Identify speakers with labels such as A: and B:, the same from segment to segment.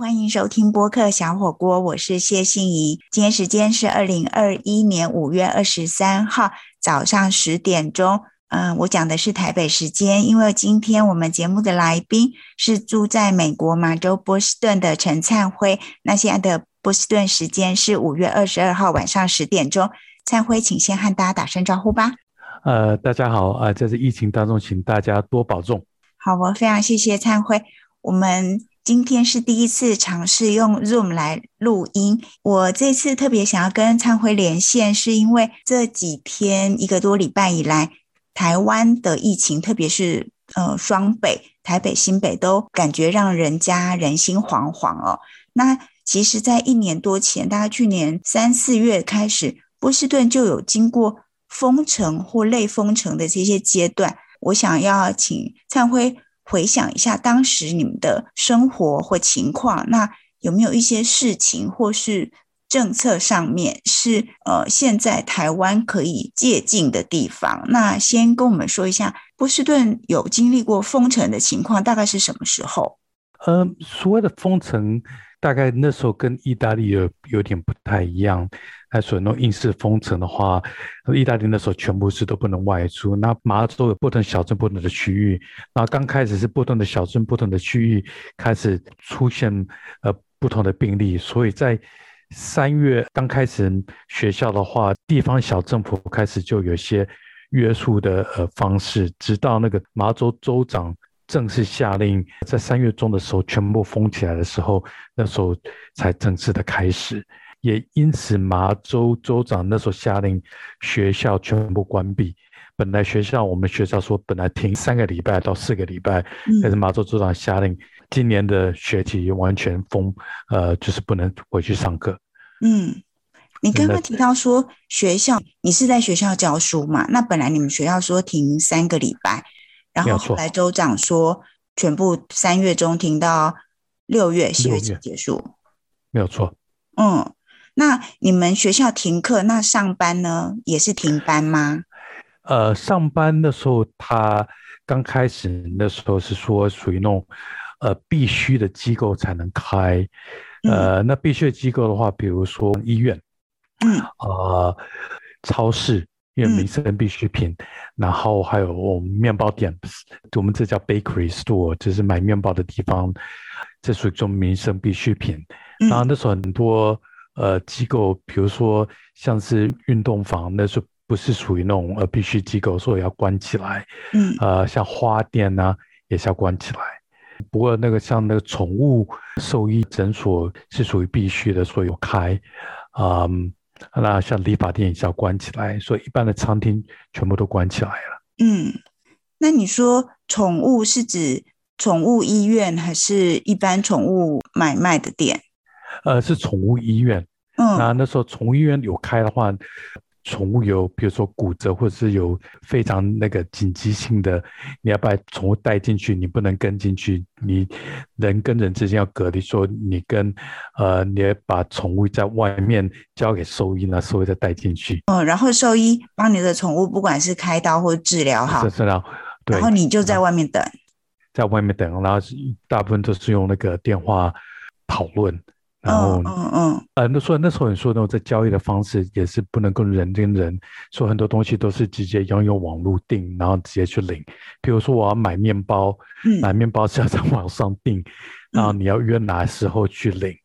A: 欢迎收听播客小火锅，我是谢欣怡。今天时间是二零二一年五月二十三号早上十点钟。嗯，我讲的是台北时间，因为今天我们节目的来宾是住在美国马州波士顿的陈灿辉。那现在的波士顿时间是五月二十二号晚上十点钟。灿辉，请先和大家打声招呼吧。
B: 呃，大家好啊，在这疫情当中，请大家多保重。
A: 好，我非常谢谢灿辉。我们。今天是第一次尝试用 Zoom 来录音。我这次特别想要跟灿辉连线，是因为这几天一个多礼拜以来，台湾的疫情，特别是呃双北、台北、新北，都感觉让人家人心惶惶哦。那其实，在一年多前，大概去年三四月开始，波士顿就有经过封城或类封城的这些阶段。我想要请灿辉。回想一下当时你们的生活或情况，那有没有一些事情或是政策上面是呃现在台湾可以借鉴的地方？那先跟我们说一下，波士顿有经历过封城的情况，大概是什么时候？
B: 呃，所谓的封城，大概那时候跟意大利有有点不太一样。那所那种硬式封城的话，意大利那时候全部是都不能外出。那马州有不同小镇、不同的区域。那刚开始是不同的小镇、不同的区域开始出现呃不同的病例，所以在三月刚开始学校的话，地方小政府开始就有些约束的呃方式，直到那个马州州长正式下令在三月中的时候全部封起来的时候，那时候才正式的开始。也因此，麻州州长那时候下令学校全部关闭。本来学校我们学校说本来停三个礼拜到四个礼拜，但是麻州州长下令今年的学期完全封，呃，就是不能回去上课。
A: 嗯，你刚刚提到说学校，你是在学校教书嘛？那本来你们学校说停三个礼拜，然后后来州长说全部三月中停到六月四月结束，
B: 没有错。
A: 嗯。那你们学校停课，那上班呢也是停班吗？
B: 呃，上班的时候，他刚开始的时候是说属于那种呃必须的机构才能开，呃，那必须的机构的话，比如说医院，
A: 嗯，
B: 呃，超市，因为民生必需品，然后还有我们面包店，我们这叫 bakery store，就是买面包的地方，这属于种民生必需品。然后那时候很多。呃，机构，比如说像是运动房，那是不是属于那种呃必须机构，所以要关起来？
A: 嗯，
B: 呃，像花店呢，也是要关起来。不过那个像那个宠物兽医诊所是属于必须的，所以有开。嗯，那像理发店也是要关起来，所以一般的餐厅全部都关起来了。
A: 嗯，那你说宠物是指宠物医院，还是一般宠物买卖的店？
B: 呃，是宠物医院。
A: 嗯，
B: 那那时候宠物医院有开的话，宠物有比如说骨折或者是有非常那个紧急性的，你要把宠物带进去，你不能跟进去，你人跟人之间要隔离。说你跟呃，你要把宠物在外面交给兽医，那兽医再带进去。
A: 嗯，然后兽医帮你的宠物，不管是开刀或治疗好，
B: 治疗，对，
A: 然后你就在外面等，
B: 在外面等，然后大部分都是用那个电话讨论。然后，
A: 嗯嗯，
B: 呃，那说那时候你说那种在交易的方式也是不能够人跟人，说很多东西都是直接要用网络订，然后直接去领。比如说我要买面包，买面包是要在网上订，然后你要约哪时候去领，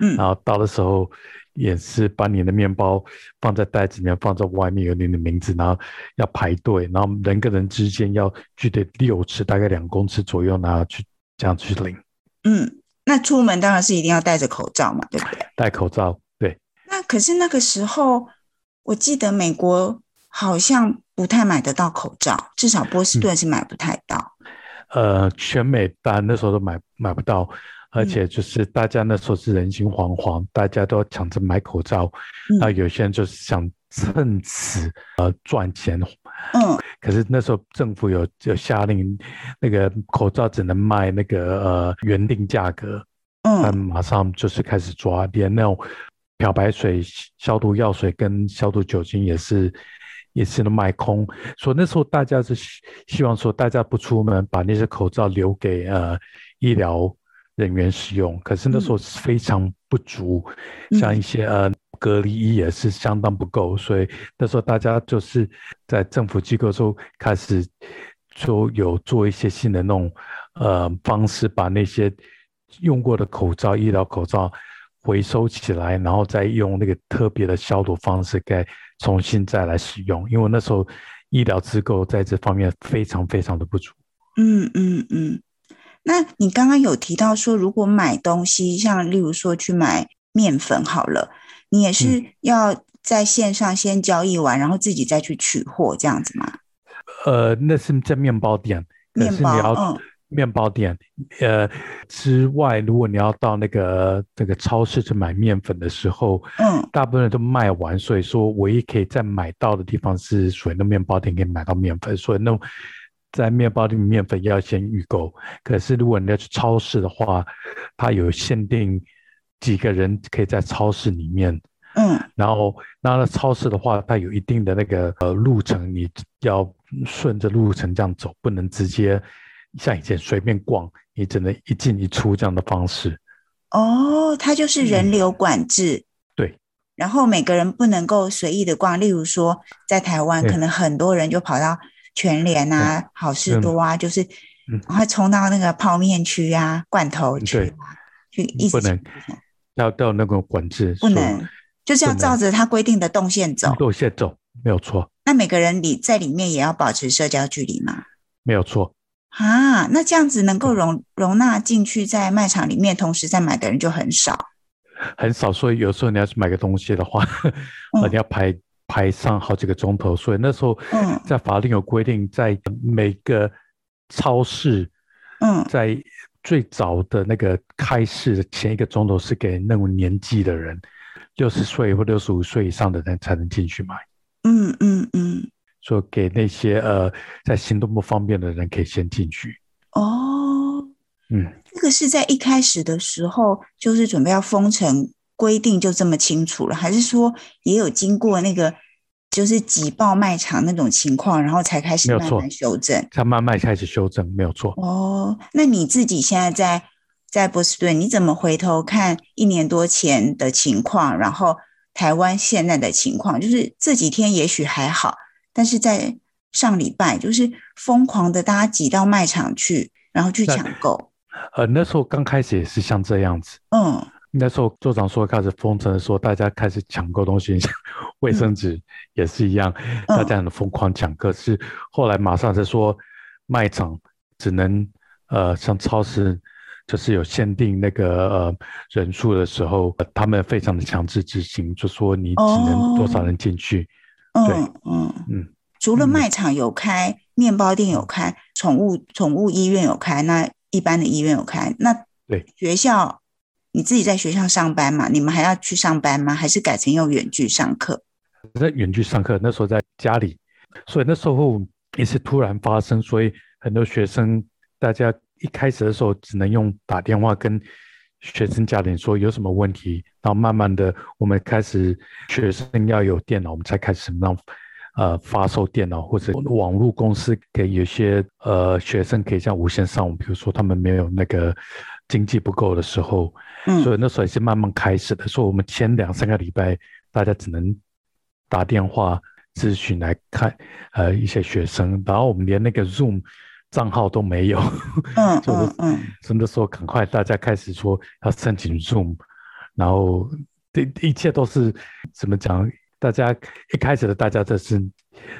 A: 嗯，
B: 然后到的时候也是把你的面包放在袋子里面，放在外面有你的名字，然后要排队，然后人跟人之间要距离六尺，大概两公尺左右，然后去这样去领，
A: 嗯。那出门当然是一定要戴着口罩嘛，对不对？
B: 戴口罩，对。
A: 那可是那个时候，我记得美国好像不太买得到口罩，至少波士顿是买不太到。
B: 呃，全美单那时候都买买不到，而且就是大家那时候是人心惶惶，大家都抢着买口罩，那有些人就是想趁此呃赚钱。
A: 嗯，
B: 可是那时候政府有有下令，那个口罩只能卖那个呃原定价格，
A: 嗯，
B: 马上就是开始抓，连那种漂白水、消毒药水跟消毒酒精也是也是能卖空。所以那时候大家是希望说大家不出门，把那些口罩留给呃医疗人员使用，可是那时候非常不足，像一些呃隔离衣也是相当不够，所以那时候大家就是在政府机构时候开始就有做一些新的那种呃方式，把那些用过的口罩、医疗口罩回收起来，然后再用那个特别的消毒方式，再重新再来使用。因为那时候医疗机构在这方面非常非常的不足。
A: 嗯嗯嗯。那你刚刚有提到说，如果买东西，像例如说去买面粉好了，你也是要在线上先交易完，然后自己再去取货这样子吗？
B: 呃，那是在面包店，
A: 面包，嗯，
B: 面包店，呃之外，如果你要到那个那个超市去买面粉的时候，
A: 嗯，
B: 大部分人都卖完，所以说唯一可以再买到的地方是属于那面包店可以买到面粉，所以那。在面包店面粉要先预购，可是如果你要去超市的话，它有限定几个人可以在超市里面。
A: 嗯，
B: 然后那超市的话，它有一定的那个呃路程，你要顺着路程这样走，不能直接像以前随便逛，你只能一进一出这样的方式。
A: 哦，它就是人流管制。
B: 对。
A: 然后每个人不能够随意的逛，例如说在台湾，可能很多人就跑到。全联啊，好事多啊，就是然后冲到那个泡面区啊、罐头区啊，去一直
B: 不能要到那个管制，
A: 不能就是要照着他规定的动线走，
B: 动线走没有错。
A: 那每个人里在里面也要保持社交距离吗？
B: 没有错
A: 啊，那这样子能够容容纳进去在卖场里面，同时在买的人就很少，
B: 很少。所以有时候你要去买个东西的话，你要排。排上好几个钟头，所以那时候，在法令有规定，在每个超市，
A: 嗯，
B: 在最早的那个开市的前一个钟头是给那种年纪的人，六十岁或六十五岁以上的人才能进去买。
A: 嗯嗯嗯，
B: 说给那些呃在行动不方便的人可以先进去。
A: 哦，
B: 嗯，
A: 这个是在一开始的时候就是准备要封城。规定就这么清楚了，还是说也有经过那个就是挤爆卖场那种情况，然后才开始慢慢修正？
B: 才慢慢开始修正，没有错。
A: 哦，那你自己现在在在波士顿，你怎么回头看一年多前的情况，然后台湾现在的情况？就是这几天也许还好，但是在上礼拜就是疯狂的大家挤到卖场去，然后去抢购。
B: 呃，那时候刚开始也是像这样子。
A: 嗯。
B: 那时候，座长说开始封城的时候，大家开始抢购东西，卫生纸也是一样，大家很疯狂抢。可是后来马上就说，卖场只能呃，像超市就是有限定那个呃人数的时候，他们非常的强制执行，就说你只能多少人进去。对，
A: 嗯嗯。除了卖场有开，面包店有开，宠物宠物医院有开，那一般的医院有开，那
B: 对
A: 学校。你自己在学校上班嘛？你们还要去上班吗？还是改成用远距上课？
B: 在远距上课，那时候在家里，所以那时候也是突然发生，所以很多学生，大家一开始的时候只能用打电话跟学生家庭说有什么问题，然后慢慢的我们开始学生要有电脑，我们才开始让呃发售电脑或者网络公司给有些呃学生可以这样无线上网，比如说他们没有那个。经济不够的时候，所以那时候也是慢慢开始的。所以我们前两三个礼拜，大家只能打电话咨询来看，呃，一些学生，然后我们连那个 Zoom 账号都没有。
A: 嗯 嗯嗯，
B: 真的说赶快，大家开始说要申请 Zoom，然后这一切都是怎么讲？大家一开始的大家这是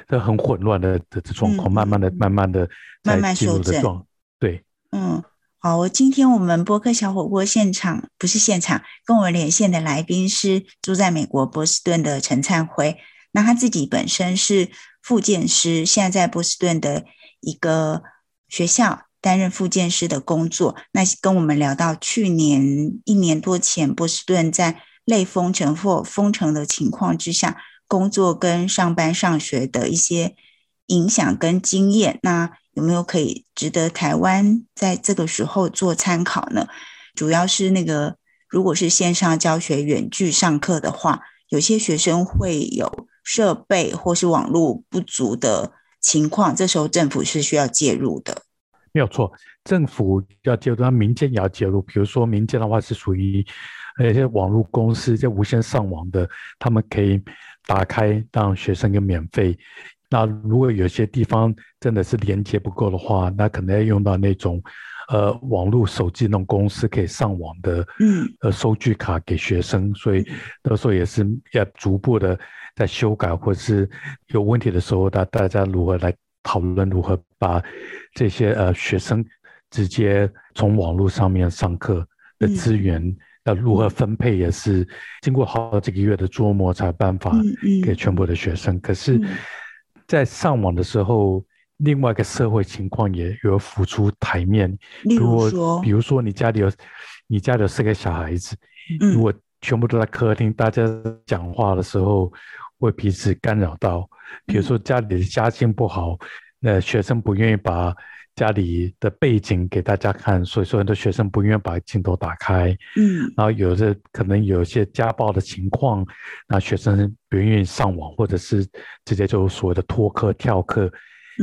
B: 都很混乱的的状况，慢慢的、慢慢的在进入的状，对，
A: 嗯。好，今天我们播客小火锅现场不是现场，跟我连线的来宾是住在美国波士顿的陈灿辉。那他自己本身是复健师，现在在波士顿的一个学校担任复健师的工作。那跟我们聊到去年一年多前波士顿在类封城或封城的情况之下，工作跟上班上学的一些影响跟经验。那有没有可以值得台湾在这个时候做参考呢？主要是那个，如果是线上教学、远距上课的话，有些学生会有设备或是网络不足的情况，这时候政府是需要介入的。
B: 没有错，政府要介入，那民间也要介入。比如说民间的话是属于那些网络公司，就无线上网的，他们可以打开让学生给免费。那如果有些地方真的是连接不够的话，那可能要用到那种呃网络手机那种公司可以上网的，
A: 嗯，
B: 呃收据卡给学生。所以到时候也是要逐步的在修改，或是有问题的时候，大大家如何来。讨论如何把这些呃学生直接从网络上面上课的资源要如何分配，也是经过好几个月的琢磨才有办法给全部的学生。可是，在上网的时候，另外一个社会情况也有浮出台面。
A: 例如说，
B: 比如说你家里有你家里有四个小孩子，如果全部都在客厅，大家讲话的时候会彼此干扰到。比如说家里的家境不好，那学生不愿意把家里的背景给大家看，所以说很多学生不愿意把镜头打开。
A: 嗯，
B: 然后有的可能有些家暴的情况，那学生不愿意上网，或者是直接就所谓的脱课、跳课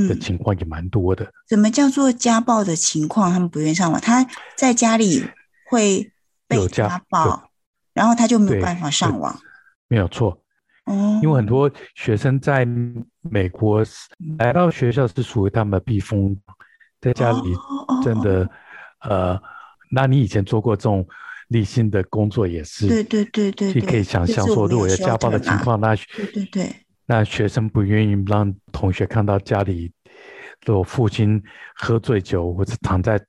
B: 的情况也蛮多的。
A: 怎么叫做家暴的情况？他们不愿意上网，他在家里会被家暴，然后他就没有办法上网。
B: 没有错。因为很多学生在美国来到学校是属于他们的避风，在家里真的，呃，那你以前做过这种立新的工作也是，
A: 对对对对，
B: 你可以想象说，如果有家暴的情况，那
A: 对对对，
B: 那学生不愿意让同学看到家里的父亲喝醉酒或者躺在，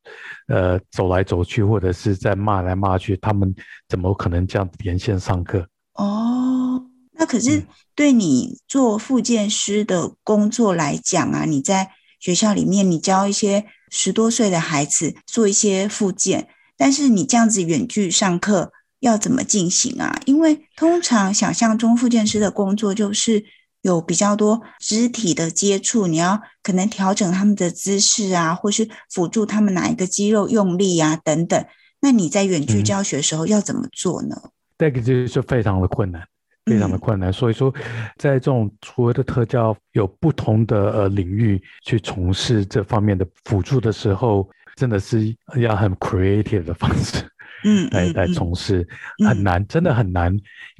B: 呃，走来走去，或者是在骂来骂去，他们怎么可能这样连线上课？
A: 哦。那可是对你做复健师的工作来讲啊，你在学校里面，你教一些十多岁的孩子做一些复健，但是你这样子远距上课要怎么进行啊？因为通常想象中复健师的工作就是有比较多肢体的接触，你要可能调整他们的姿势啊，或是辅助他们哪一个肌肉用力啊等等。那你在远距教学的时候要怎么做呢？
B: 这个就是非常的困难。非常的困难，所以说，在这种所谓的特教有不同的呃领域去从事这方面的辅助的时候，真的是要很 creative 的方式，
A: 嗯，
B: 来来从事，很难，真的很难。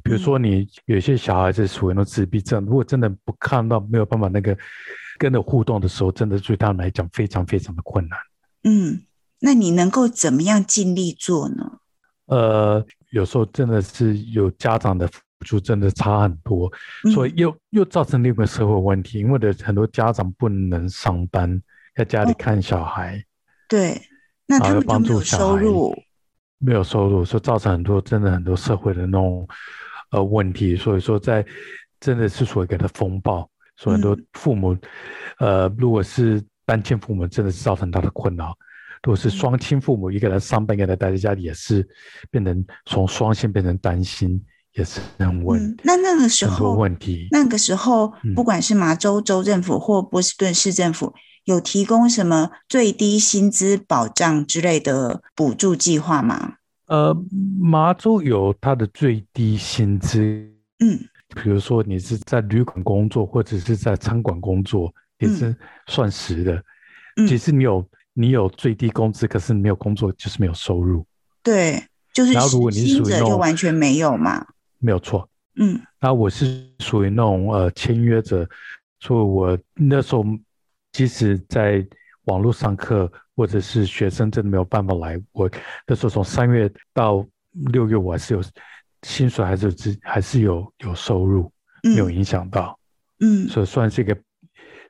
B: 比如说，你有些小孩子属于那种自闭症，如果真的不看到没有办法那个跟着互动的时候，真的对他们来讲非常非常的困难。
A: 嗯，那你能够怎么样尽力做呢？
B: 呃，有时候真的是有家长的。就真的差很多，所以又又造成另一个社会问题，因为的很多家长不能上班，在家里看小孩，
A: 对，那他们帮助收入，
B: 没有收入，所以造成很多真的很多社会的那种呃问题，所以说在真的是所谓给他风暴，所以很多父母呃，如果是单亲父母，真的是造成他的困扰；如果是双亲父母，一个人上班，一个人待在家里，也是变成从双薪变成单薪。也是很问，
A: 那那个时候
B: 问题，
A: 那个时候不管是麻州州政府或波士顿市政府，有提供什么最低薪资保障之类的补助计划吗？
B: 呃，麻州有它的最低薪资，
A: 嗯，
B: 比如说你是在旅馆工作或者是在餐馆工作，也是算实的。其实你有你有最低工资，可是没有工作就是没有收入。
A: 对，就是
B: 然后如果你属于
A: 就完全没有嘛。
B: 没有错，
A: 嗯，
B: 那我是属于那种呃签约者，所以我那时候即使在网络上课，或者是学生真的没有办法来，我那时候从三月到六月，我还是有薪水，还是有还是有有收入，没有影响到，
A: 嗯，
B: 所以算是一个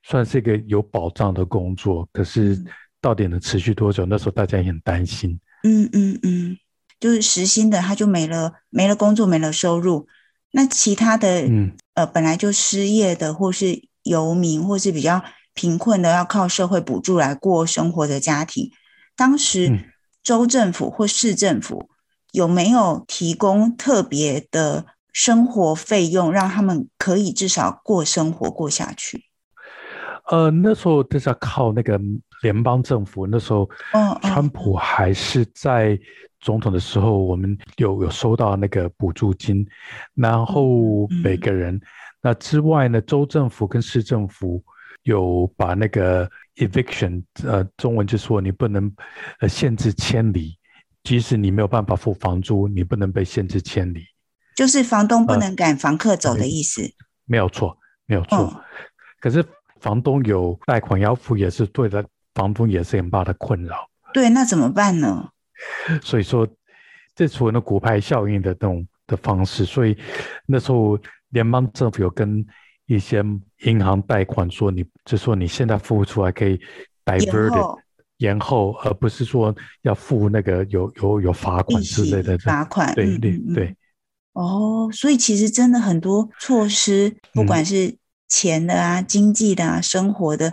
B: 算是一个有保障的工作。可是到底能持续多久？那时候大家也很担心，
A: 嗯嗯嗯。就是实薪的，他就没了，没了工作，没了收入。那其他的，
B: 嗯，
A: 呃，本来就失业的，或是游民，或是比较贫困的，要靠社会补助来过生活的家庭，当时州政府或市政府有没有提供特别的生活费用，让他们可以至少过生活过下去？
B: 呃，那时候就是要靠那个联邦政府。那时候，川普还是在。总统的时候，我们有有收到那个补助金，然后每个人，那之外呢，州政府跟市政府有把那个 eviction，呃，中文就说你不能呃限制迁离，即使你没有办法付房租，你不能被限制迁离。
A: 就是房东不能赶房客走的意思。
B: 没有错，没有错。可是房东有贷款要付，也是对的，房东也是很大的困扰。
A: 对，那怎么办呢？
B: 所以说，这除了那股牌效应的那种的方式。所以那时候联邦政府有跟一些银行贷款说，你就说你现在付不出来，可以 divert 延后，而不是说要付那个有有有罚款之类的
A: 罚款。
B: 对对对。
A: 哦，所以其实真的很多措施，不管是钱的啊、经济的啊、生活的，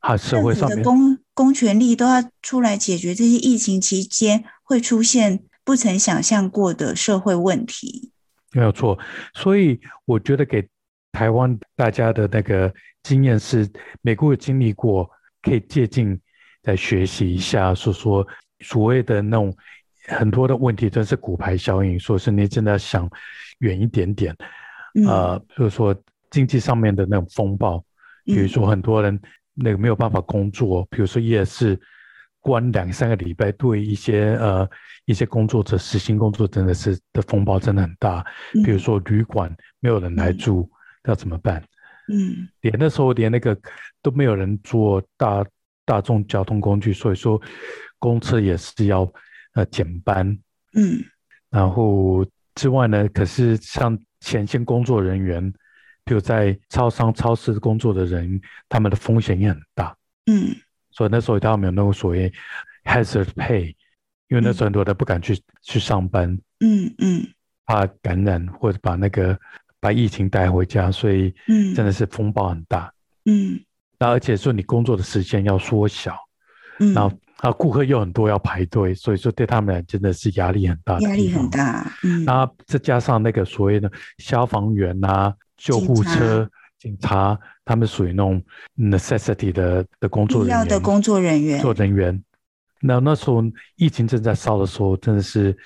B: 啊，社会上
A: 的公公权力都要出来解决这些疫情期间会出现不曾想象过的社会问题。
B: 没有错，所以我觉得给台湾大家的那个经验是，美国有经历过，可以借鉴来学习一下，说说所谓的那种。很多的问题真是骨牌效应，说是你真的想远一点点，呃，就是说经济上面的那种风暴，比如说很多人那个没有办法工作，比如说夜市关两三个礼拜，对一些呃一些工作者、实行工作真的是的风暴真的很大。比如说旅馆没有人来住，要怎么办？
A: 嗯，
B: 连那时候连那个都没有人坐大大众交通工具，所以说公车也是要。呃，减班，
A: 嗯，
B: 然后之外呢，可是像前线工作人员，比如在超商、超市工作的人，他们的风险也很大，
A: 嗯，
B: 所以那时候他们有那种所谓 hazard pay，因为那时候很多人不敢去去上班，
A: 嗯嗯，
B: 怕感染或者把那个把疫情带回家，所以嗯，真的是风暴很大，
A: 嗯，
B: 那而且说你工作的时间要缩小，
A: 嗯，
B: 然后。啊，顾客又很多要排队，所以说对他们俩真的是压力很大。
A: 压力很大，嗯。
B: 那再加上那个所谓的消防员呐、救护车、警察，他们属于那种 necessity 的的工作人员。
A: 要的工作人员。
B: 做人员。那那时候疫情正在烧的时候，真的是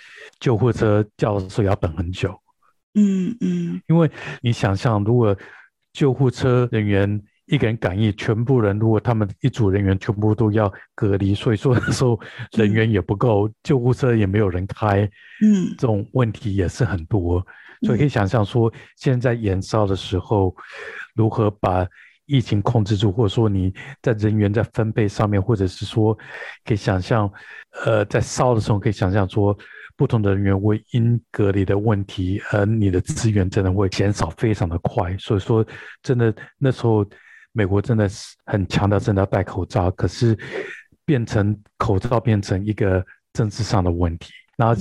B: 救护车叫的时候要等很久。
A: 嗯嗯。
B: 因为你想象，如果救护车人员。一个人感染，全部人如果他们一组人员全部都要隔离，所以说那时候人员也不够，救护车也没有人开，
A: 嗯，
B: 这种问题也是很多，所以可以想象说，现在延烧的时候，如何把疫情控制住，或者说你在人员在分配上面，或者是说可以想象，呃，在烧的时候可以想象说。不同的人员会因隔离的问题，而你的资源真的会减少非常的快，所以说真的那时候。美国真的是很强调真的要戴口罩，可是变成口罩变成一个政治上的问题。然后，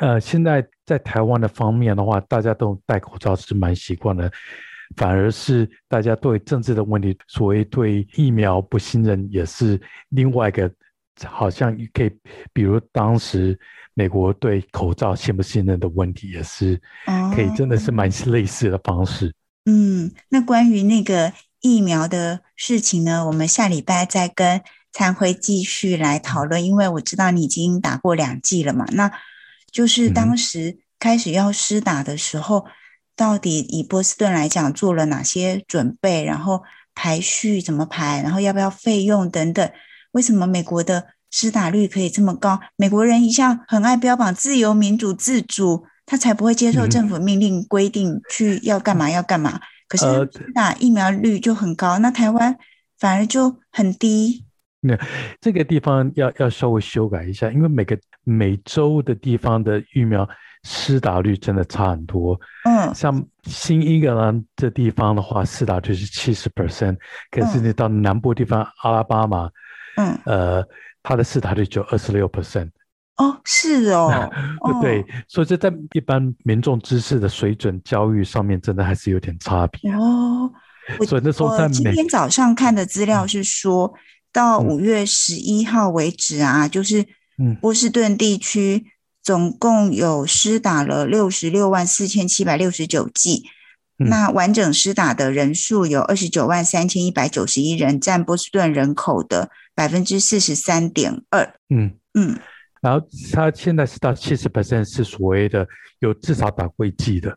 B: 呃，现在在台湾的方面的话，大家都戴口罩是蛮习惯的，反而是大家对政治的问题，所谓对疫苗不信任，也是另外一个好像可以，比如当时美国对口罩信不信任的问题，也是可以真的是蛮类似的方式。
A: 嗯，那关于那个。疫苗的事情呢，我们下礼拜再跟参会继续来讨论。因为我知道你已经打过两剂了嘛，那就是当时开始要施打的时候，到底以波士顿来讲做了哪些准备，然后排序怎么排，然后要不要费用等等？为什么美国的施打率可以这么高？美国人一向很爱标榜自由、民主、自主，他才不会接受政府命令规定去要干嘛要干嘛。可是打疫苗率就很高，那台湾反而就很低。
B: 那这个地方要要稍微修改一下，因为每个每周的地方的疫苗施打率真的差很多。
A: 嗯，
B: 像新英格兰这地方的话，施打率是七十 percent，可是你到南部地方阿拉巴马，
A: 嗯，
B: 呃，它的施打率就二十六 percent。
A: 哦，是哦，
B: 对，所以这在一般民众知识的水准、教育上面，真的还是有点差别
A: 哦。
B: 所以那时候在
A: 今天早上看的资料是说，到五月十一号为止啊，就是波士顿地区总共有施打了六十六万四千七百六十九剂，那完整施打的人数有二十九万三千一百九十一人，占波士顿人口的百分之四十三点二。
B: 嗯。
A: 嗯。
B: 然后他现在是到七十 percent 是所谓的有至少打过一剂的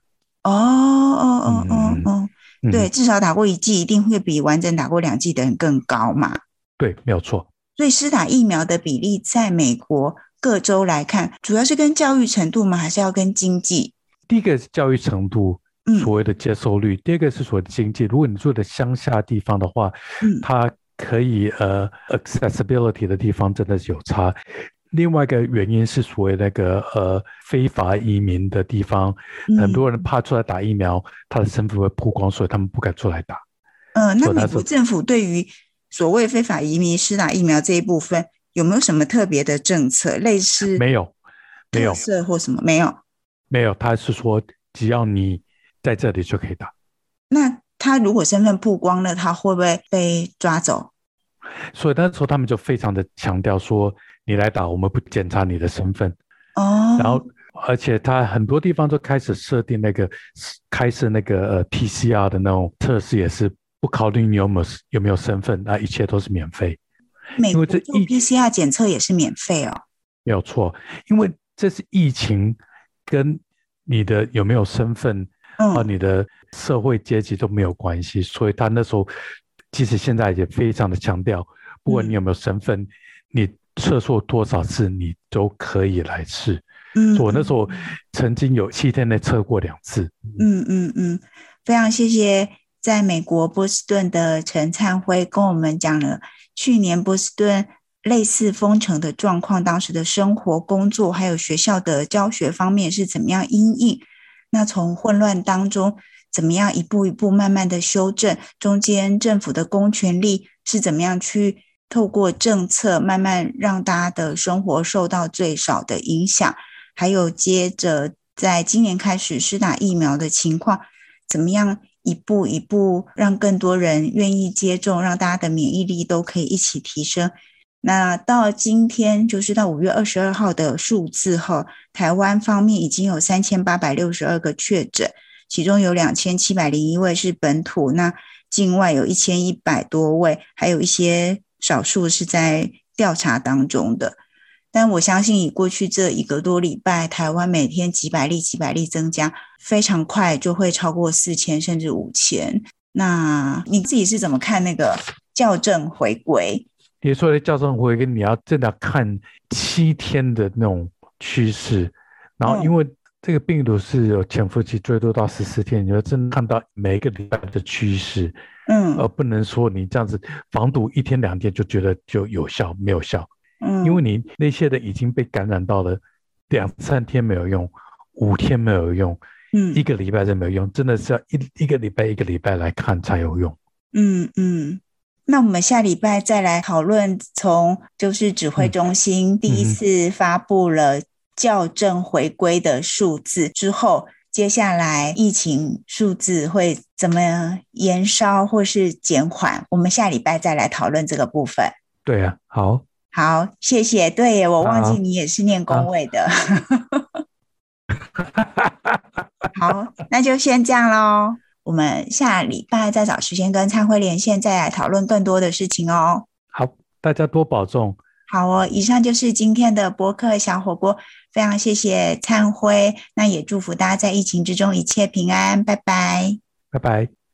A: 哦哦哦哦哦，对，至少打过一剂，一定会比完整打过两剂的人更高嘛。
B: 对，没有错。
A: 所以施打疫苗的比例，在美国各州来看，主要是跟教育程度吗？还是要跟经济？
B: 第一个是教育程度，所谓的接受率；第二个是所谓的经济。如果你住的乡下地方的话，嗯，它可以呃，accessibility 的地方真的是有差。另外一个原因是所谓那个呃非法移民的地方，很多人怕出来打疫苗，他的身份会曝光，所以他们不敢出来打。
A: 嗯，那美国政府对于所谓非法移民施打疫苗这一部分有没有什么特别的政策？类似
B: 没有，没有
A: 色或什么没有，
B: 没有。他是说只要你在这里就可以打。
A: 那他如果身份曝光了，他会不会被抓走？
B: 所以那时候他们就非常的强调说。你来打，我们不检查你的身份
A: 哦。
B: 然后，而且他很多地方都开始设定那个开设那个呃 PCR 的那种测试，也是不考虑你有没有有没有身份，那一切都是免费。
A: 美国做 PCR 检测也是免费哦。
B: 没有错，因为这是疫情，跟你的有没有身份和你的社会阶级都没有关系，所以他那时候即使现在也非常的强调，不管你有没有身份，你。测错多少次你都可以来试。嗯，我那时候曾经有七天内测过两次。
A: 嗯嗯嗯，非常谢谢在美国波士顿的陈灿辉跟我们讲了去年波士顿类似封城的状况，当时的生活、工作还有学校的教学方面是怎么样因应。那从混乱当中怎么样一步一步慢慢的修正，中间政府的公权力是怎么样去。透过政策慢慢让大家的生活受到最少的影响，还有接着在今年开始施打疫苗的情况，怎么样一步一步让更多人愿意接种，让大家的免疫力都可以一起提升。那到今天就是到五月二十二号的数字后，台湾方面已经有三千八百六十二个确诊，其中有两千七百零一位是本土，那境外有一千一百多位，还有一些。少数是在调查当中的，但我相信以过去这一个多礼拜，台湾每天几百例、几百例增加，非常快就会超过四千甚至五千。那你自己是怎么看那个校正回归？
B: 你说的校正回归，你要真的看七天的那种趋势，然后因为这个病毒是有潜伏期，最多到十四天，你要真看到每一个礼拜的趋势。
A: 嗯，
B: 而不能说你这样子防毒一天两天就觉得就有效，没有效。
A: 嗯，
B: 因为你那些人已经被感染到了，两三天没有用，五天没有用，嗯，一个礼拜都没有用，真的是要一一个礼拜一个礼拜来看才有用。
A: 嗯嗯，那我们下礼拜再来讨论，从就是指挥中心第一次发布了校正回归的数字之后。接下来疫情数字会怎么延烧或是减缓？我们下礼拜再来讨论这个部分。
B: 对啊，好，
A: 好，谢谢。对，我忘记你也是念工位的。好，那就先这样喽。我们下礼拜再找时间跟参会连线，再来讨论更多的事情哦。
B: 好，大家多保重。
A: 好哦，以上就是今天的博客小火锅，非常谢谢灿辉，那也祝福大家在疫情之中一切平安，拜拜，
B: 拜拜。